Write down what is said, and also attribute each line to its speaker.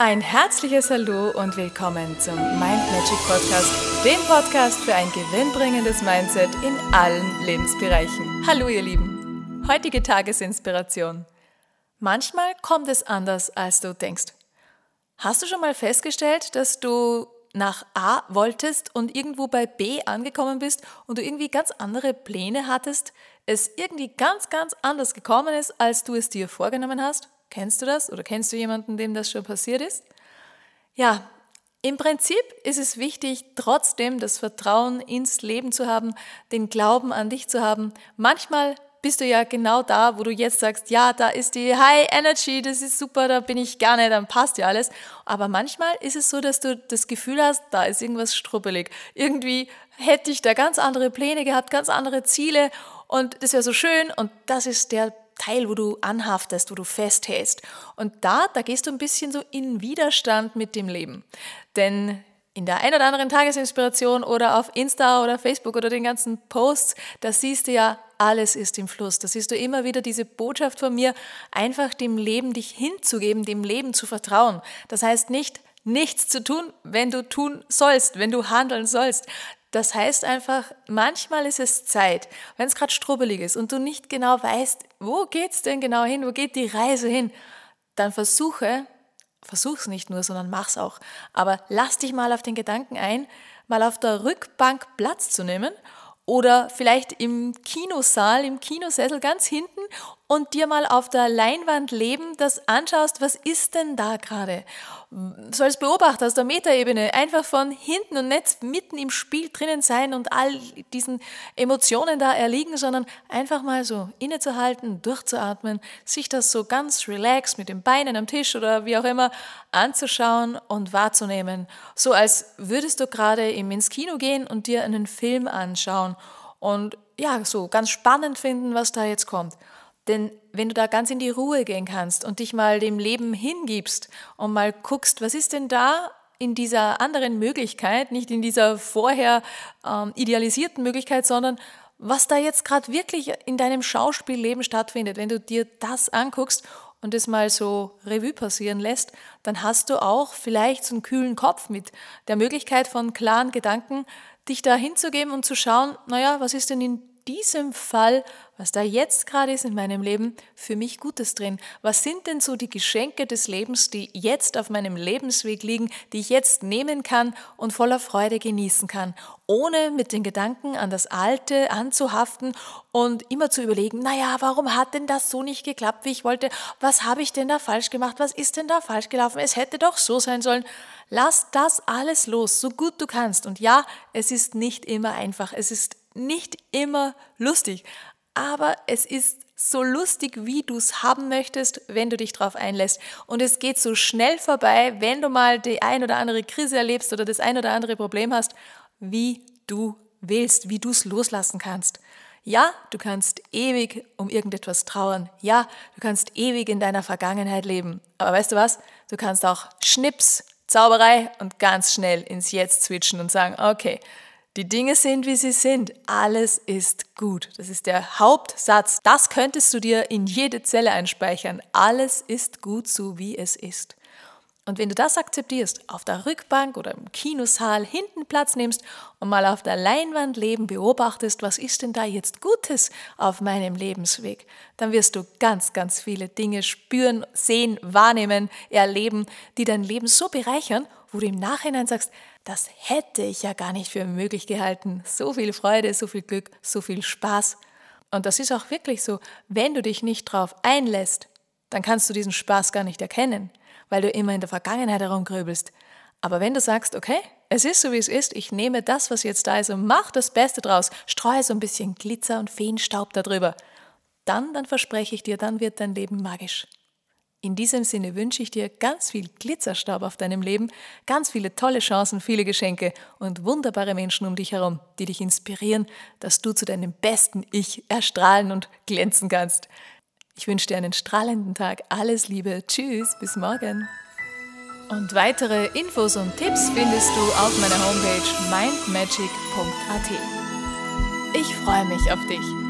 Speaker 1: Ein herzliches Hallo und willkommen zum Mind Magic Podcast, dem Podcast für ein gewinnbringendes Mindset in allen Lebensbereichen. Hallo ihr Lieben. Heutige Tagesinspiration. Manchmal kommt es anders, als du denkst. Hast du schon mal festgestellt, dass du nach A wolltest und irgendwo bei B angekommen bist und du irgendwie ganz andere Pläne hattest, es irgendwie ganz, ganz anders gekommen ist, als du es dir vorgenommen hast? Kennst du das oder kennst du jemanden, dem das schon passiert ist? Ja, im Prinzip ist es wichtig, trotzdem das Vertrauen ins Leben zu haben, den Glauben an dich zu haben. Manchmal bist du ja genau da, wo du jetzt sagst, ja, da ist die High Energy, das ist super, da bin ich gerne, dann passt ja alles. Aber manchmal ist es so, dass du das Gefühl hast, da ist irgendwas struppelig. Irgendwie hätte ich da ganz andere Pläne gehabt, ganz andere Ziele und das wäre so schön und das ist der Teil, wo du anhaftest, wo du festhältst. Und da, da gehst du ein bisschen so in Widerstand mit dem Leben. Denn in der ein oder anderen Tagesinspiration oder auf Insta oder Facebook oder den ganzen Posts, da siehst du ja, alles ist im Fluss. Da siehst du immer wieder diese Botschaft von mir, einfach dem Leben dich hinzugeben, dem Leben zu vertrauen. Das heißt nicht, nichts zu tun, wenn du tun sollst, wenn du handeln sollst. Das heißt einfach, manchmal ist es Zeit, wenn es gerade strubbelig ist und du nicht genau weißt, wo geht's denn genau hin, wo geht die Reise hin, dann versuche, versuch's nicht nur, sondern mach's auch. Aber lass dich mal auf den Gedanken ein, mal auf der Rückbank Platz zu nehmen oder vielleicht im Kinosaal, im Kinosessel ganz hinten und dir mal auf der Leinwand leben, das anschaust, was ist denn da gerade? So als Beobachter aus der Metaebene einfach von hinten und nicht mitten im Spiel drinnen sein und all diesen Emotionen da erliegen, sondern einfach mal so innezuhalten, durchzuatmen, sich das so ganz relaxed mit den Beinen am Tisch oder wie auch immer anzuschauen und wahrzunehmen. So als würdest du gerade ins Kino gehen und dir einen Film anschauen und ja, so ganz spannend finden, was da jetzt kommt. Denn wenn du da ganz in die Ruhe gehen kannst und dich mal dem Leben hingibst und mal guckst, was ist denn da in dieser anderen Möglichkeit, nicht in dieser vorher ähm, idealisierten Möglichkeit, sondern was da jetzt gerade wirklich in deinem Schauspielleben stattfindet, wenn du dir das anguckst und es mal so Revue passieren lässt, dann hast du auch vielleicht so einen kühlen Kopf mit der Möglichkeit von klaren Gedanken, dich da hinzugeben und zu schauen, naja, was ist denn in diesem Fall, was da jetzt gerade ist in meinem Leben, für mich Gutes drin? Was sind denn so die Geschenke des Lebens, die jetzt auf meinem Lebensweg liegen, die ich jetzt nehmen kann und voller Freude genießen kann, ohne mit den Gedanken an das Alte anzuhaften und immer zu überlegen, naja, warum hat denn das so nicht geklappt, wie ich wollte? Was habe ich denn da falsch gemacht? Was ist denn da falsch gelaufen? Es hätte doch so sein sollen. Lass das alles los, so gut du kannst. Und ja, es ist nicht immer einfach. Es ist nicht immer lustig, aber es ist so lustig, wie du es haben möchtest, wenn du dich darauf einlässt. Und es geht so schnell vorbei, wenn du mal die ein oder andere Krise erlebst oder das ein oder andere Problem hast, wie du willst, wie du es loslassen kannst. Ja, du kannst ewig um irgendetwas trauern. Ja, du kannst ewig in deiner Vergangenheit leben. Aber weißt du was? Du kannst auch Schnips, Zauberei und ganz schnell ins Jetzt switchen und sagen, okay, die Dinge sind, wie sie sind. Alles ist gut. Das ist der Hauptsatz. Das könntest du dir in jede Zelle einspeichern. Alles ist gut, so wie es ist. Und wenn du das akzeptierst, auf der Rückbank oder im Kinosaal hinten Platz nimmst und mal auf der Leinwand Leben beobachtest, was ist denn da jetzt Gutes auf meinem Lebensweg, dann wirst du ganz, ganz viele Dinge spüren, sehen, wahrnehmen, erleben, die dein Leben so bereichern, wo du im Nachhinein sagst, das hätte ich ja gar nicht für möglich gehalten. So viel Freude, so viel Glück, so viel Spaß. Und das ist auch wirklich so, wenn du dich nicht drauf einlässt, dann kannst du diesen Spaß gar nicht erkennen weil du immer in der Vergangenheit herumgrübelst. Aber wenn du sagst, okay, es ist so wie es ist, ich nehme das, was jetzt da ist und mach das Beste draus, streue so ein bisschen Glitzer und Feenstaub darüber, dann, dann verspreche ich dir, dann wird dein Leben magisch. In diesem Sinne wünsche ich dir ganz viel Glitzerstaub auf deinem Leben, ganz viele tolle Chancen, viele Geschenke und wunderbare Menschen um dich herum, die dich inspirieren, dass du zu deinem besten Ich erstrahlen und glänzen kannst. Ich wünsche dir einen strahlenden Tag. Alles Liebe. Tschüss. Bis morgen. Und weitere Infos und Tipps findest du auf meiner Homepage mindmagic.at. Ich freue mich auf dich.